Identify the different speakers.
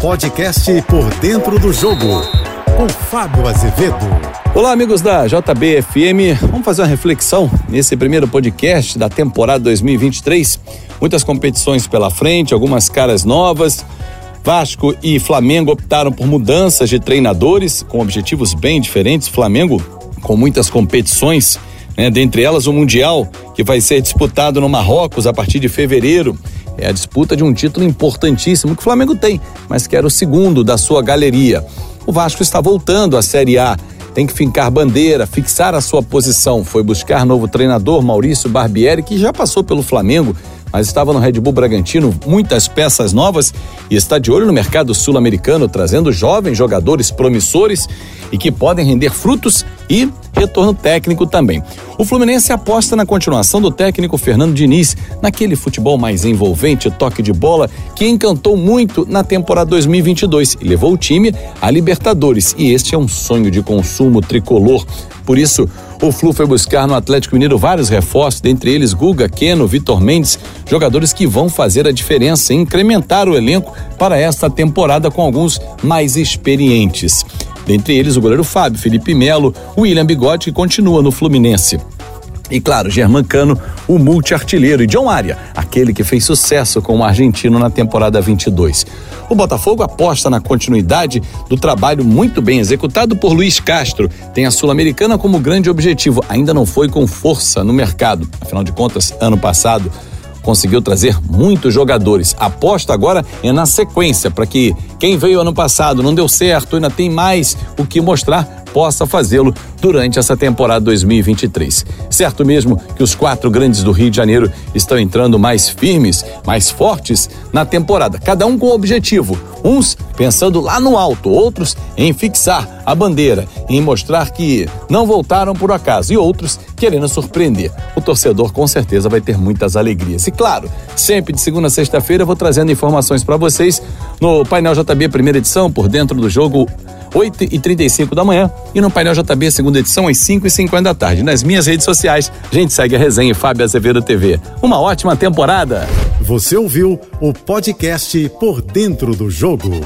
Speaker 1: Podcast Por Dentro do Jogo, com Fábio Azevedo.
Speaker 2: Olá, amigos da JBFM. Vamos fazer uma reflexão nesse primeiro podcast da temporada 2023. Muitas competições pela frente, algumas caras novas. Vasco e Flamengo optaram por mudanças de treinadores com objetivos bem diferentes. Flamengo com muitas competições, né? dentre elas o Mundial, que vai ser disputado no Marrocos a partir de fevereiro. É a disputa de um título importantíssimo que o Flamengo tem, mas que era o segundo da sua galeria. O Vasco está voltando à Série A. Tem que fincar bandeira, fixar a sua posição. Foi buscar novo treinador, Maurício Barbieri, que já passou pelo Flamengo, mas estava no Red Bull Bragantino, muitas peças novas e está de olho no mercado sul-americano, trazendo jovens jogadores promissores e que podem render frutos e retorno técnico também. O Fluminense aposta na continuação do técnico Fernando Diniz, naquele futebol mais envolvente, toque de bola, que encantou muito na temporada 2022 e levou o time à Libertadores. E este é um sonho de consumo tricolor. Por isso, o Flu foi buscar no Atlético Mineiro vários reforços, dentre eles Guga, Keno, Vitor Mendes, jogadores que vão fazer a diferença e incrementar o elenco para esta temporada com alguns mais experientes. Dentre eles o goleiro Fábio, Felipe Melo, William Bigode, que continua no Fluminense. E claro, Germancano, o multiartilheiro, e John Aria, aquele que fez sucesso com o argentino na temporada 22. O Botafogo aposta na continuidade do trabalho muito bem executado por Luiz Castro. Tem a Sul-Americana como grande objetivo. Ainda não foi com força no mercado. Afinal de contas, ano passado conseguiu trazer muitos jogadores. Aposta agora é na sequência para que quem veio ano passado não deu certo, ainda tem mais o que mostrar possa fazê-lo durante essa temporada 2023. Certo mesmo que os quatro grandes do Rio de Janeiro estão entrando mais firmes, mais fortes na temporada, cada um com um objetivo. Uns pensando lá no alto, outros em fixar a bandeira, em mostrar que não voltaram por acaso, e outros querendo surpreender. O torcedor com certeza vai ter muitas alegrias. E claro, sempre de segunda a sexta-feira vou trazendo informações para vocês no painel JB primeira edição, por dentro do jogo 8 e 35 da manhã e no painel JB, segunda edição, às 5 e 50 da tarde. Nas minhas redes sociais, a gente segue a resenha Fábio Azevedo TV. Uma ótima temporada!
Speaker 1: Você ouviu o podcast Por Dentro do Jogo.